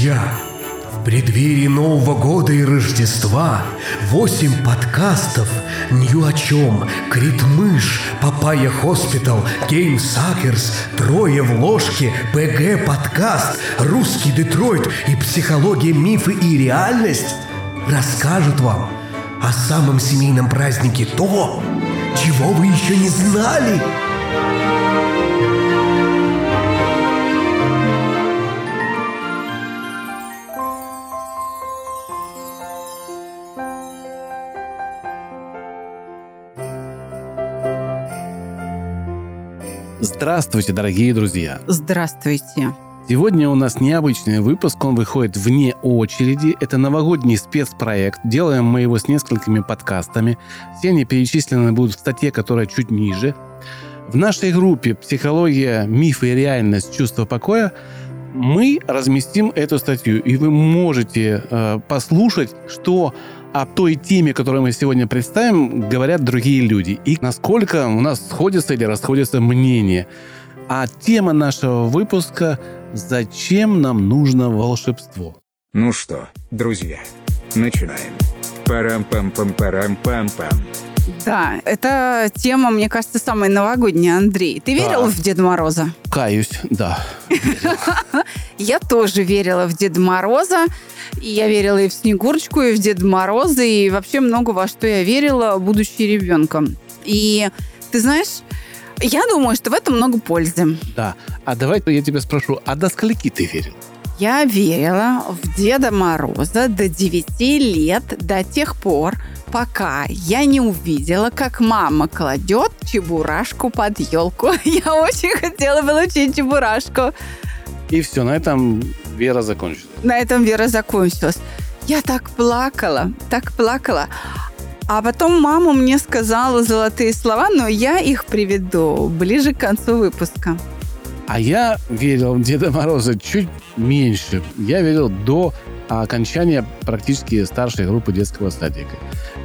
Друзья, в преддверии Нового года и Рождества восемь подкастов «Нью о чем», «Критмыш», «Papaya Hospital», «Game Suckers», «Трое в ложке», «ПГ Подкаст», «Русский Детройт» и «Психология, мифы и реальность» расскажут вам о самом семейном празднике то, чего вы еще не знали. Здравствуйте, дорогие друзья! Здравствуйте! Сегодня у нас необычный выпуск, он выходит вне очереди. Это новогодний спецпроект. Делаем мы его с несколькими подкастами. Все они перечислены будут в статье, которая чуть ниже. В нашей группе «Психология, мифы и реальность. Чувство покоя» мы разместим эту статью, и вы можете э, послушать, что о той теме, которую мы сегодня представим, говорят другие люди. И насколько у нас сходятся или расходятся мнения. А тема нашего выпуска «Зачем нам нужно волшебство?» Ну что, друзья, начинаем. Парам-пам-пам-парам-пам-пам. Да, эта тема, мне кажется, самая новогодняя, Андрей. Ты верил Да. в Деда Мороза? Каюсь, да. Я тоже верила в Деда Мороза. И я верила и в Снегурочку, и в Деда Мороза, и вообще много во что я верила, будучи ребенком. И ты знаешь, я думаю, что в этом много пользы. Да. А давай я тебя спрошу, а до скольки ты верил? Я верила в Деда Мороза до 9 лет, до тех пор, пока я не увидела, как мама кладет чебурашку под елку. Я очень хотела получить чебурашку. И все, на этом вера закончилась. На этом вера закончилась. Я так плакала, так плакала. А потом мама мне сказала золотые слова, но я их приведу ближе к концу выпуска. А я верил в Деда Мороза чуть меньше. Я верил до окончания практически старшей группы детского садика.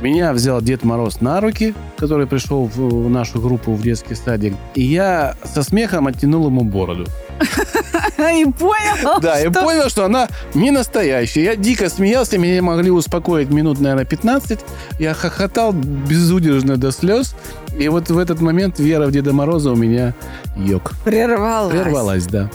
Меня взял Дед Мороз на руки, который пришел в нашу группу в детский садик, и я со смехом оттянул ему бороду. И понял, Да, и понял, что она не настоящая. Я дико смеялся, меня могли успокоить минут, наверное, 15. Я хохотал безудержно до слез. И вот в этот момент вера в Деда Мороза у меня йог. прервалась. Прервалась, да.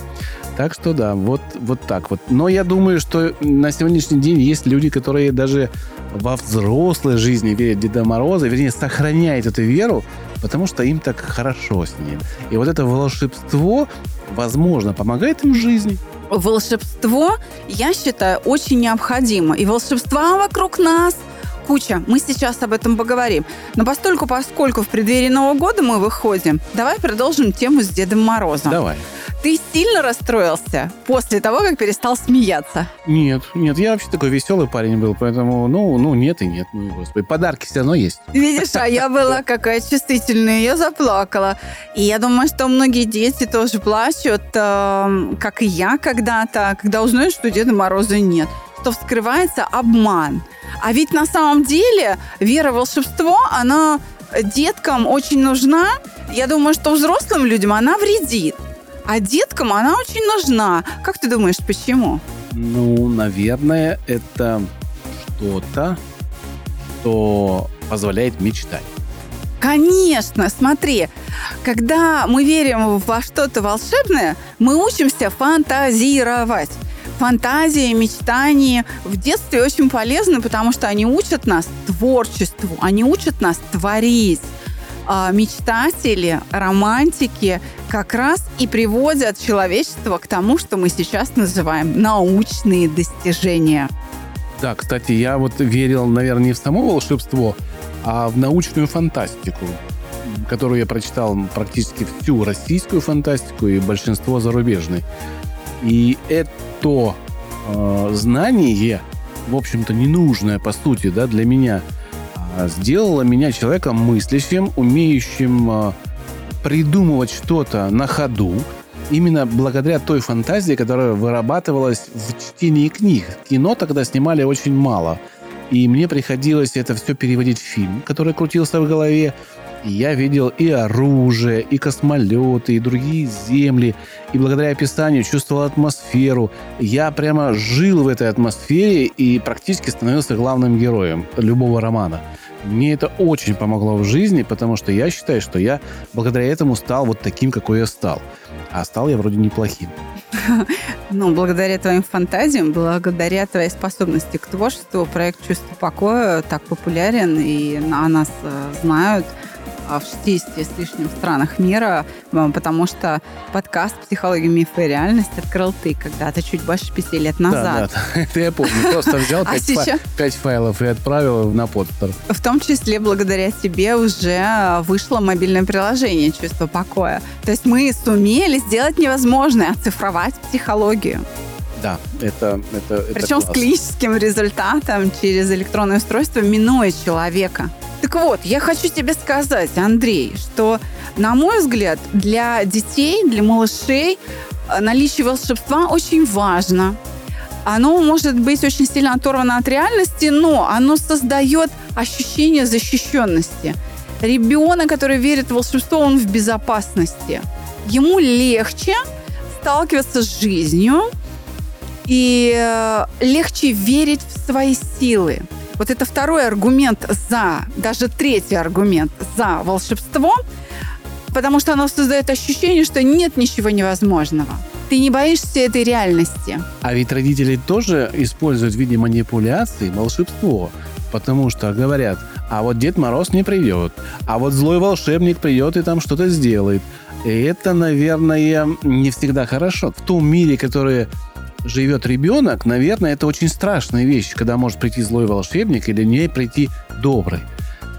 Так что да, вот, вот так вот. Но я думаю, что на сегодняшний день есть люди, которые даже во взрослой жизни верят в Деда Мороза, вернее, сохраняют эту веру, потому что им так хорошо с ним. И вот это волшебство, возможно, помогает им в жизни. волшебство, я считаю, очень необходимо. И волшебства вокруг нас куча. Мы сейчас об этом поговорим. Но постольку, поскольку в преддверии Нового года мы выходим, давай продолжим тему с Дедом Морозом. Давай. Ты сильно расстроился после того, как перестал смеяться? Нет, нет, я вообще такой веселый парень был, поэтому, ну, ну, нет и нет, ну, и господи. Подарки все равно есть. Видишь, а я была какая чувствительная, я заплакала. И я думаю, что многие дети тоже плачут, эм, как и я когда-то, когда узнают, что Деда Мороза нет, что вскрывается обман. А ведь на самом деле вера в волшебство, она деткам очень нужна. Я думаю, что взрослым людям она вредит. А деткам она очень нужна. Как ты думаешь, почему? Ну, наверное, это что-то, что позволяет мечтать. Конечно, смотри, когда мы верим во что-то волшебное, мы учимся фантазировать. Фантазии, мечтания в детстве очень полезны, потому что они учат нас творчеству, они учат нас творить. А мечтатели, романтики как раз и приводят человечество к тому, что мы сейчас называем научные достижения. Да, кстати, я вот верил, наверное, не в само волшебство, а в научную фантастику, которую я прочитал практически всю российскую фантастику и большинство зарубежной. И это э, знание, в общем-то, ненужное, по сути, да, для меня, а, сделало меня человеком мыслящим, умеющим э, придумывать что-то на ходу, именно благодаря той фантазии, которая вырабатывалась в чтении книг. Кино тогда снимали очень мало. И мне приходилось это все переводить в фильм, который крутился в голове. И я видел и оружие, и космолеты, и другие земли. И благодаря описанию чувствовал атмосферу. Я прямо жил в этой атмосфере и практически становился главным героем любого романа. Мне это очень помогло в жизни, потому что я считаю, что я благодаря этому стал вот таким, какой я стал. А стал я вроде неплохим. Ну, благодаря твоим фантазиям, благодаря твоей способности к творчеству, проект «Чувство покоя» так популярен, и о нас э, знают – в 60 с лишним странах мира, потому что подкаст «Психология, мифы и реальность» открыл ты когда-то, чуть больше пяти лет назад. Да, да, это я помню. Просто взял а пять файлов и отправил на подстер. В том числе благодаря тебе уже вышло мобильное приложение «Чувство покоя». То есть мы сумели сделать невозможное, оцифровать психологию. Да, это, это, это Причем класс. с клиническим результатом через электронное устройство, минуя человека. Так вот, я хочу тебе сказать, Андрей, что, на мой взгляд, для детей, для малышей э, наличие волшебства очень важно. Оно может быть очень сильно оторвано от реальности, но оно создает ощущение защищенности. Ребенок, который верит в волшебство, он в безопасности. Ему легче сталкиваться с жизнью и э, легче верить в свои силы. Вот это второй аргумент за, даже третий аргумент за волшебство, потому что оно создает ощущение, что нет ничего невозможного. Ты не боишься этой реальности. А ведь родители тоже используют в виде манипуляции волшебство. Потому что говорят, а вот Дед Мороз не придет, а вот злой волшебник придет и там что-то сделает. И это, наверное, не всегда хорошо. В том мире, который живет ребенок, наверное, это очень страшная вещь, когда может прийти злой волшебник или не прийти добрый.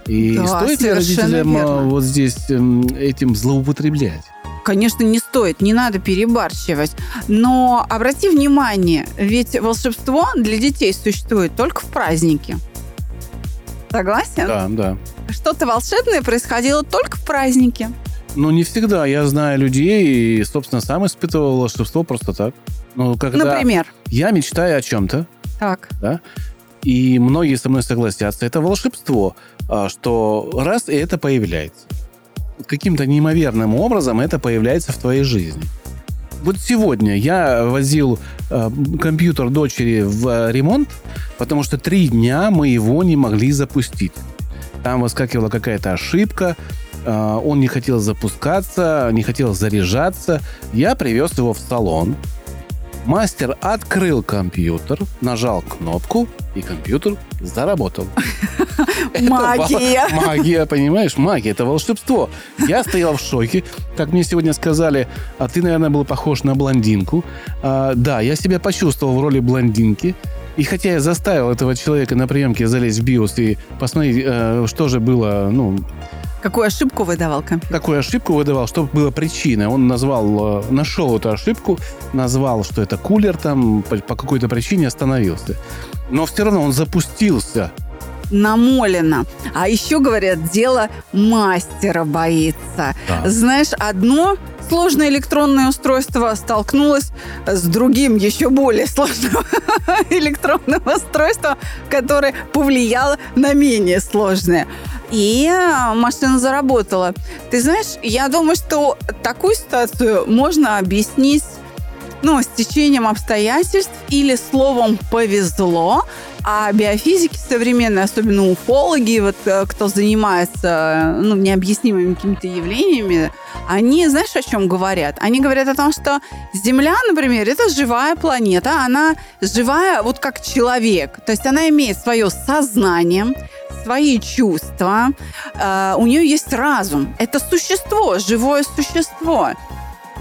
И да, стоит ли родителям а, верно. вот здесь эм, этим злоупотреблять? Конечно, не стоит, не надо перебарщивать. Но обрати внимание, ведь волшебство для детей существует только в празднике. Согласен? Да, да. Что-то волшебное происходило только в празднике. Ну, не всегда. Я знаю людей и, собственно, сам испытывал волшебство просто так. Ну, когда Например? Я мечтаю о чем-то. Так. Да? И многие со мной согласятся. Это волшебство, а, что раз и это появляется. Каким-то неимоверным образом это появляется в твоей жизни. Вот сегодня я возил э, компьютер дочери в ремонт, потому что три дня мы его не могли запустить. Там выскакивала какая-то ошибка, э, он не хотел запускаться, не хотел заряжаться. Я привез его в салон, Мастер открыл компьютер, нажал кнопку, и компьютер заработал. Магия! Магия, понимаешь? Магия, это волшебство. Я стоял в шоке. Как мне сегодня сказали, а ты, наверное, был похож на блондинку. А, да, я себя почувствовал в роли блондинки. И хотя я заставил этого человека на приемке залезть в BIOS и посмотреть, э, что же было, ну, Какую ошибку выдавал компьютер? Какую ошибку выдавал, чтобы была причина. Он назвал, э, нашел эту ошибку, назвал, что это кулер там, по, по какой-то причине остановился. Но все равно он запустился. Намолено. А еще, говорят, дело мастера боится. Да. Знаешь, одно сложное электронное устройство столкнулось с другим, еще более сложным электронным устройством, которое повлияло на менее сложное и э, машина заработала. Ты знаешь, я думаю, что такую ситуацию можно объяснить ну, с течением обстоятельств или словом «повезло», а биофизики современные, особенно уфологи, вот э, кто занимается ну, необъяснимыми какими-то явлениями, они, знаешь, о чем говорят? Они говорят о том, что Земля, например, это живая планета, она живая вот как человек. То есть она имеет свое сознание, свои чувства, э, у нее есть разум. Это существо, живое существо.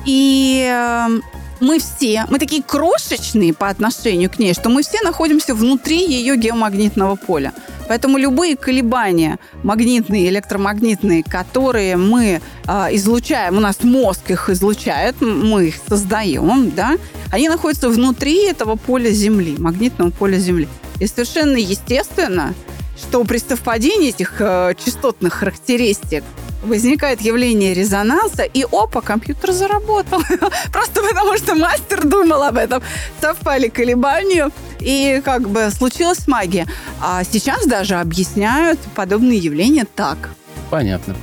И э, мы все, мы такие крошечные по отношению к ней, что мы все находимся внутри ее геомагнитного поля. Поэтому любые колебания магнитные, электромагнитные, которые мы э, излучаем, у нас мозг их излучает, мы их создаем, да, они находятся внутри этого поля Земли, магнитного поля Земли. И совершенно естественно, что при совпадении этих э, частотных характеристик возникает явление резонанса, и опа, компьютер заработал. Просто потому, что мастер думал об этом. Совпали колебания, и как бы случилась магия. А сейчас даже объясняют подобные явления так. Понятно.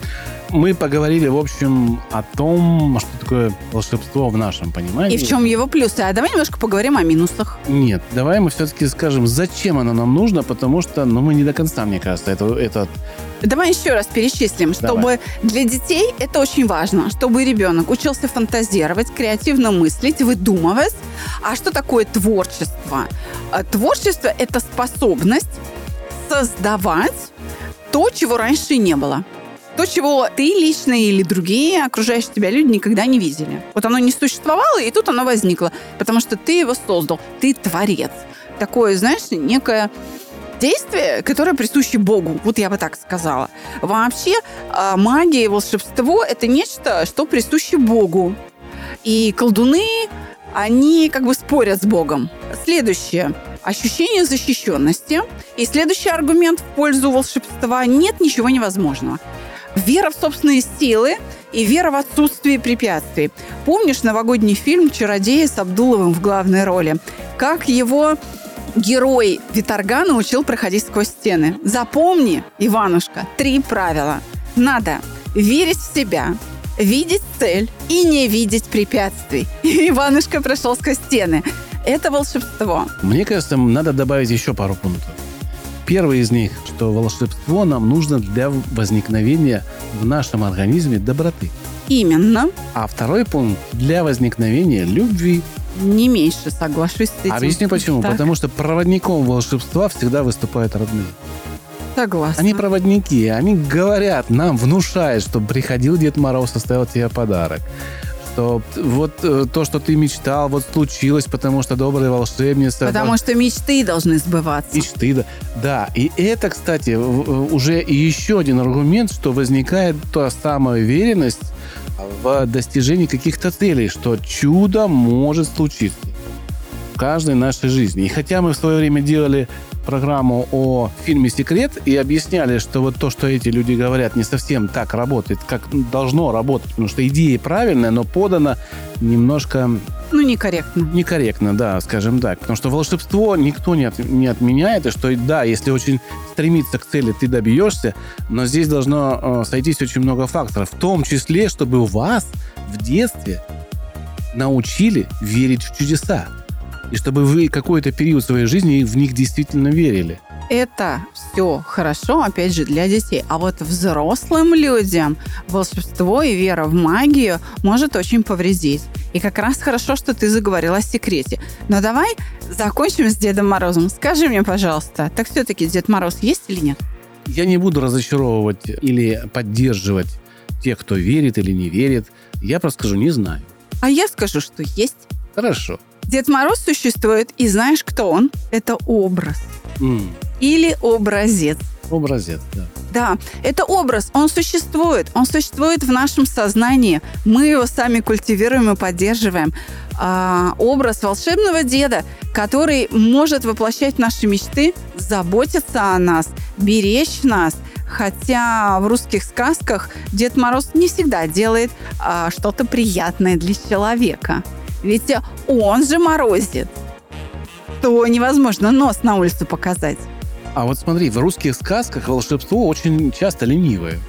Мы поговорили, в общем, о том, что такое волшебство в нашем понимании. И в чем его плюсы. А давай немножко поговорим о минусах. Нет, давай мы все-таки скажем, зачем оно нам нужно, потому что, ну, мы не до конца, мне кажется, это, это Давай еще раз перечислим, чтобы Давай. для детей это очень важно, чтобы ребенок учился фантазировать, креативно мыслить, выдумывать. А что такое творчество? А, Творчество – это способность создавать то, чего раньше не было. То, чего ты лично или другие окружающие тебя люди никогда не видели. Вот оно не существовало, и тут оно возникло, потому что ты его создал, ты творец. Такое, знаешь, некое действие, которое присуще Богу. Вот я бы так сказала. Вообще а, магия и волшебство – это нечто, что присуще Богу. И колдуны, они как бы спорят с Богом. Следующее. Ощущение защищенности. И следующий аргумент в пользу волшебства – нет ничего невозможного. Вера в собственные силы и вера в отсутствие препятствий. Помнишь новогодний фильм «Чародеи» с Абдуловым в главной роли? Как его герой Виторга научил проходить сквозь стены. Запомни, Иванушка, три правила. Надо верить в себя, видеть цель и не видеть препятствий. И Иванушка прошел сквозь стены. Это волшебство. Мне кажется, надо добавить еще пару пунктов. Первый из них, что волшебство нам нужно для возникновения в нашем организме доброты. Именно. А второй пункт для возникновения любви. Не меньше соглашусь с этим. Объясню почему. Так, Потому что проводником волшебства всегда выступают родные. Согласна. Они проводники, они говорят, нам внушают, что приходил Дед Мороз, оставил тебе подарок. Что вот э, то, что ты мечтал, вот случилось, потому что добрая волшебница. Потому что мечты должны сбываться. Мечты, да. Да, и это, кстати, уже еще один аргумент, что возникает та самая уверенность в достижении каких-то целей, что чудо может случиться в каждой нашей жизни. И хотя мы в свое время делали программу о фильме «Секрет» и объясняли, что вот то, что эти люди говорят, не совсем так работает, как должно работать, потому что идея правильная, но подана немножко Ну, некорректно. некорректно, да, скажем так. Потому что волшебство никто не, от- не отменяет, и что, да, если очень стремиться к цели, ты добьешься, но здесь должно э, сойтись очень много факторов, в том числе, чтобы вас в детстве научили верить в чудеса. И чтобы вы какой-то период своей жизни в них действительно верили. Это все хорошо, опять же, для детей. А вот взрослым людям волшебство и вера в магию может очень повредить. И как раз хорошо, что ты заговорила о секрете. Но давай закончим с Дедом Морозом. Скажи мне, пожалуйста, так все-таки Дед Мороз есть или нет? Я не буду разочаровывать или поддерживать тех, кто верит или не верит. Я просто скажу, не знаю. А я скажу, что есть. Хорошо. Дед Мороз существует, и знаешь, кто он? Это образ. М, Или образец. Образец, да. Да, это образ, он существует, он существует в нашем сознании. Мы его сами культивируем и поддерживаем. А, образ волшебного деда, который может воплощать наши мечты, заботиться о нас, беречь нас. Хотя в русских сказках Дед Мороз не всегда делает а, что-то приятное для человека. Ведь он же морозит. То невозможно нос на улицу показать. А вот смотри, в русских сказках волшебство очень часто ленивое.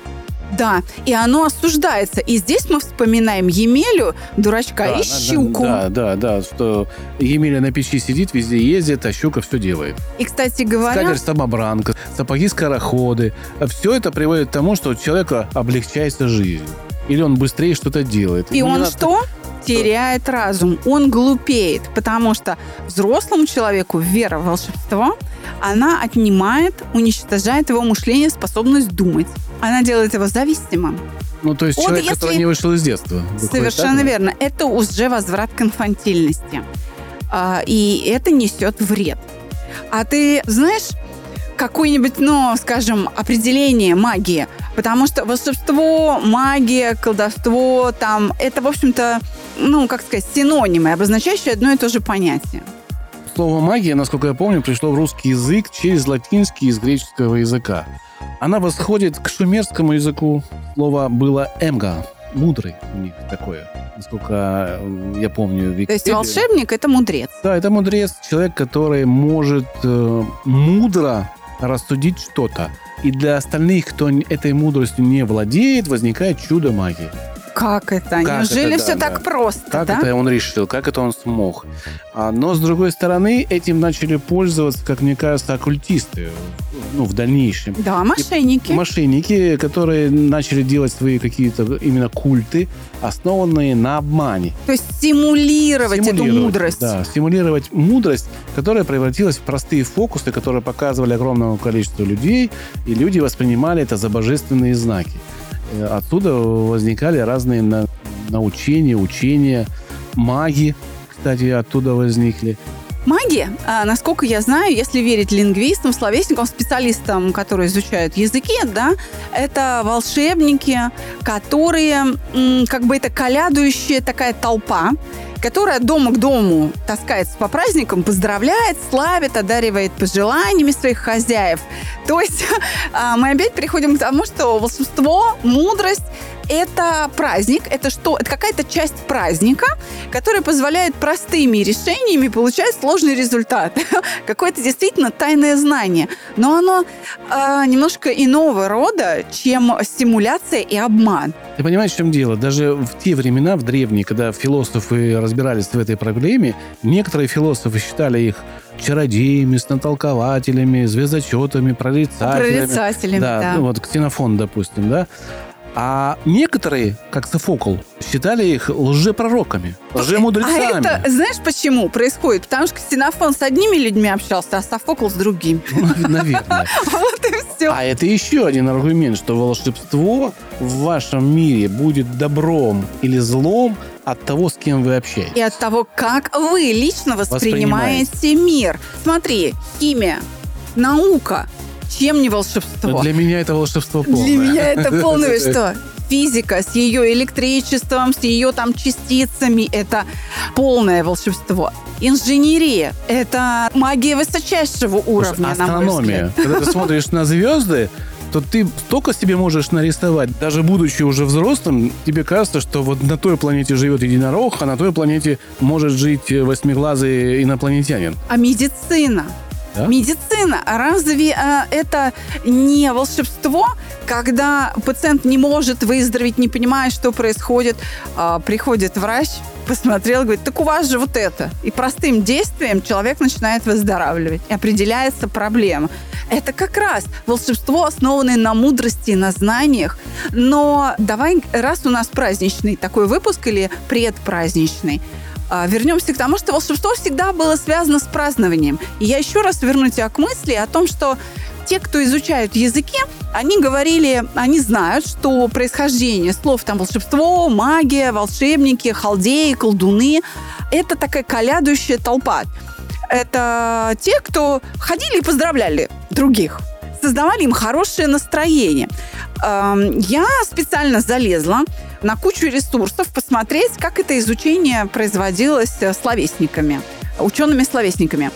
Да, и оно осуждается. И здесь мы вспоминаем Емелю, дурачка, Да, и щуку. Да, да, да, что Емеля на печи сидит, везде ездит, а щука все делает. И, кстати говоря, Скатерть самобранка, сапоги-скороходы. Все это приводит к тому, что у человека облегчается жизнь. Или он быстрее что-то делает. и Ему не он надо- что? Теряет разум, он глупеет, потому что взрослому человеку вера в волшебство, она отнимает, уничтожает его мышление, способность думать. Она делает его зависимым. Ну, то есть Вот человек, если- который не вышел из детства. Совершенно так, да? верно. Это уже возврат к инфантильности. А, И это несет вред. А ты знаешь какое-нибудь, ну, скажем, определение магии? Потому что волшебство, магия, колдовство, там, это, в общем-то, ну, как сказать, синонимы, обозначающие одно и то же понятие. Слово «магия», насколько я помню, пришло в русский язык через латинский из греческого языка. Она восходит к шумерскому языку. Слово было «эмга», мудрый у них такое, насколько я помню. То есть Википедию. волшебник – это мудрец. Да, это мудрец, человек, который может э, мудро рассудить что-то. И для остальных, кто этой мудростью не владеет, возникает чудо магии. Как это? Как Неужели это, все да, так да. просто, Как да? это он решил, как это он смог. А, но, с другой стороны, этим начали пользоваться, как мне кажется, оккультисты ну, в дальнейшем. Да, мошенники. Мошенники, которые начали делать свои какие-то именно культы, основанные на обмане. То есть стимулировать, эту Стимулировать, мудрость. Да, стимулировать мудрость, которая превратилась в простые фокусы, которые показывали огромному количеству людей, и люди воспринимали это за божественные знаки. Э, Отсюда возникали разные на- научения, учения, маги, кстати, оттуда возникли. Маги, а, насколько я знаю, если верить лингвистам, словесникам, специалистам, которые изучают языки, да, это волшебники, которые, как бы это колядующая такая толпа, которая дома к дому таскается по праздникам, поздравляет, славит, одаривает пожеланиями своих хозяев. То есть а, мы опять переходим к тому, что волшебство, мудрость это праздник, это что? Это какая-то часть праздника, которая позволяет простыми решениями получать сложный результат. Какое-то действительно тайное знание. Но оно а, немножко иного рода, чем стимуляция и обман. Ты понимаешь, в чем дело? Даже в те времена, в древние, когда философы разбирались в этой проблеме, некоторые философы считали их чародеями, снотолкователями, звездочетами, прорицателями. Прорицателями, да. да. Ну, вот Ксенофон, допустим, да. А некоторые, как Софокл, считали их лжепророками, лжемудрецами. А это, знаешь, почему происходит? Потому что Ксенофон с одними людьми общался, а Софокл с другими. Наверное. Вот и все. А это еще один аргумент, что волшебство в вашем мире будет добром или злом от того, с кем вы общаетесь. И от того, как вы лично воспринимаете мир. Смотри, химия, наука, чем не волшебство? Для меня это волшебство полное. Для меня это полное что? Физика с ее электричеством, с ее там частицами, это полное волшебство. Инженерия – это магия высочайшего уровня, Слушай, астрономия. Когда ты смотришь на звезды, то ты столько себе можешь нарисовать. Даже будучи уже взрослым, тебе кажется, что вот на той планете живет единорог, а на той планете может жить восьмиглазый инопланетянин. А медицина? Да? Медицина. Разве а, это не волшебство, когда пациент не может выздороветь, не понимает, что происходит, а, приходит врач, посмотрел, говорит, так у вас же вот это. И простым действием человек начинает выздоравливать. И определяется проблема. Это как раз волшебство, основанное на мудрости, на знаниях. Но давай, раз у нас праздничный такой выпуск или предпраздничный, вернемся к тому, что волшебство всегда было связано с празднованием. И я еще раз верну тебя к мысли о том, что те, кто изучают языки, они говорили, они знают, что происхождение слов там волшебство, магия, волшебники, халдеи, колдуны – это такая колядущая толпа. Это те, кто ходили и поздравляли других, создавали им хорошее настроение. Эм, Я специально залезла на кучу ресурсов посмотреть, как это изучение производилось э, словесниками, учеными-словесниками.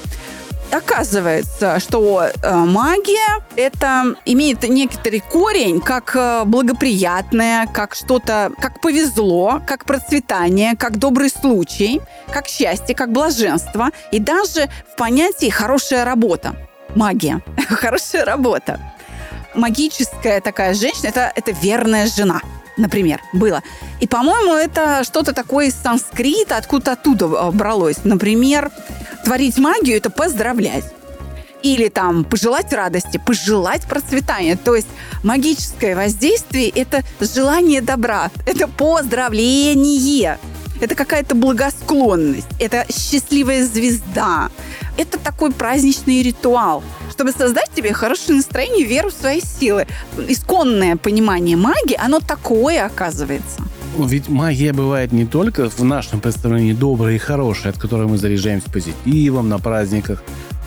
Оказывается, что э, магия это имеет некоторый корень, как э, благоприятное, как что-то, как повезло, как процветание, как добрый случай, как счастье, как блаженство, и даже в понятии хорошая работа. Магия. Хорошая работа. Магическая такая женщина это, это верная жена например, было. И, по-моему, это что-то такое из санскрита, откуда оттуда э, бралось. Например, творить магию – это поздравлять. Или там пожелать радости, пожелать процветания. То есть магическое воздействие – это желание добра, это поздравление, это какая-то благосклонность, это счастливая звезда. Это такой праздничный ритуал, чтобы создать тебе хорошее настроение, веру в свои силы. Исконное понимание магии, оно такое оказывается. Ведь магия бывает не только в нашем представлении добрая и хорошая, от которой мы заряжаемся позитивом на праздниках,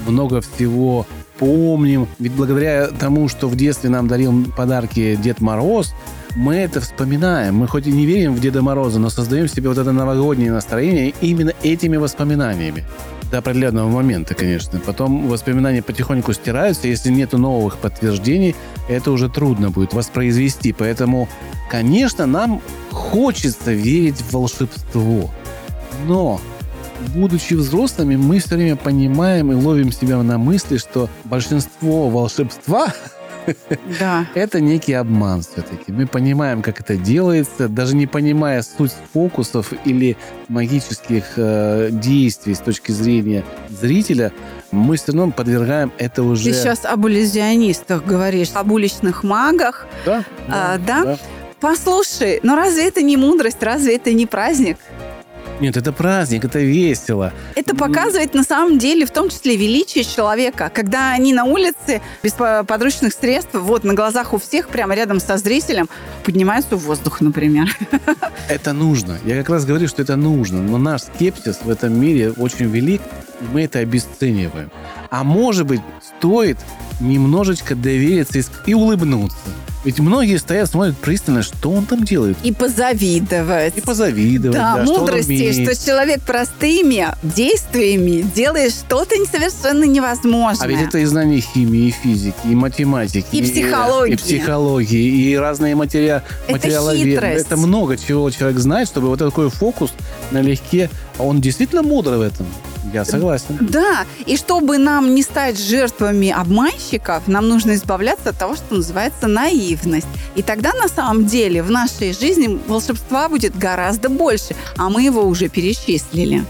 много всего помним. Ведь благодаря тому, что в детстве нам дарил подарки Дед Мороз, мы это вспоминаем. Мы хоть и не верим в Деда Мороза, но создаем себе вот это новогоднее настроение именно этими воспоминаниями. До определенного момента, конечно. Потом воспоминания потихоньку стираются. Если нет новых подтверждений, это уже трудно будет воспроизвести. Поэтому, конечно, нам хочется верить в волшебство. Но будучи взрослыми, мы все время понимаем и ловим себя на мысли, что большинство волшебства Да. Это некий обман все-таки. Мы понимаем, как это делается, даже не понимая суть фокусов или магических э, действий с точки зрения зрителя, мы все равно подвергаем это уже... Ты сейчас об иллюзионистах говоришь, об уличных магах. Да, А, да? Послушай, но разве это не мудрость, разве это не праздник? Нет, это праздник, это весело. Это показывает на самом деле в том числе величие человека, когда они на улице без по- подручных средств, вот на глазах у всех, прямо рядом со зрителем, поднимаются в воздух, например. Это нужно. Я как раз говорю, что это нужно. Но наш скепсис в этом мире очень велик, и мы это обесцениваем. А может быть, стоит немножечко довериться и улыбнуться. Ведь многие стоят, смотрят пристально, что он там делает. И позавидовать. И позавидовать, Да, да, что мудрости, умеет. что человек простыми действиями делает что-то совершенно невозможное. А ведь это и знание химии, и физики, и математики. И психологии. И психологии, и разные материа... Это хитрость. Это много чего человек знает, чтобы вот такой фокус налегке... Он действительно мудрый в этом. Я согласен. Да, и чтобы нам не стать жертвами обманщиков, нам нужно избавляться от того, что называется наивность. И тогда на самом деле в нашей жизни волшебства будет гораздо больше, а мы его уже перечислили.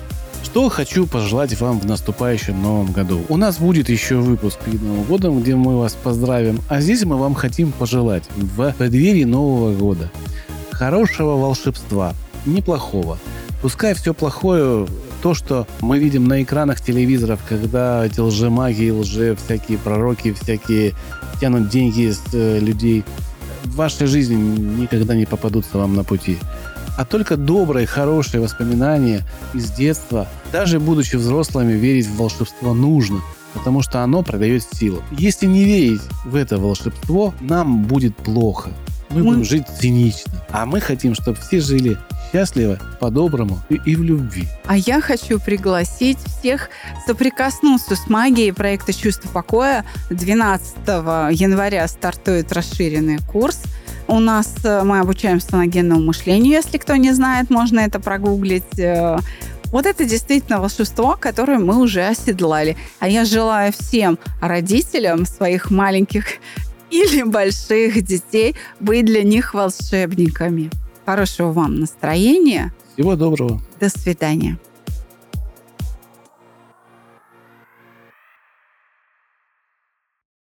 Что хочу пожелать вам в наступающем новом году. У нас будет еще выпуск перед Новым годом, где мы вас поздравим. А здесь мы вам хотим пожелать в преддверии Нового года хорошего волшебства, неплохого. Пускай все плохое, то, что мы видим на экранах телевизоров, когда эти лжемаги, лже всякие пророки, всякие тянут деньги с э, людей, в вашей жизни никогда не попадутся вам на пути. А только добрые, хорошие воспоминания из детства, даже будучи взрослыми, верить в волшебство нужно, потому что оно продает силу. Если не верить в это волшебство, нам будет плохо. Мы Мы- будем жить цинично. А мы хотим, чтобы все жили счастливо, по-доброму и, и в любви. А я хочу пригласить всех соприкоснуться с магией проекта «Чувство покоя». 12 января стартует расширенный курс. У нас э, мы обучаем саногенному мышлению, если кто не знает, можно это прогуглить. Э, Вот это действительно волшебство, которое мы уже оседлали. А я желаю всем родителям своих маленьких или больших детей быть для них волшебниками. Хорошего вам настроения. Всего доброго. До свидания.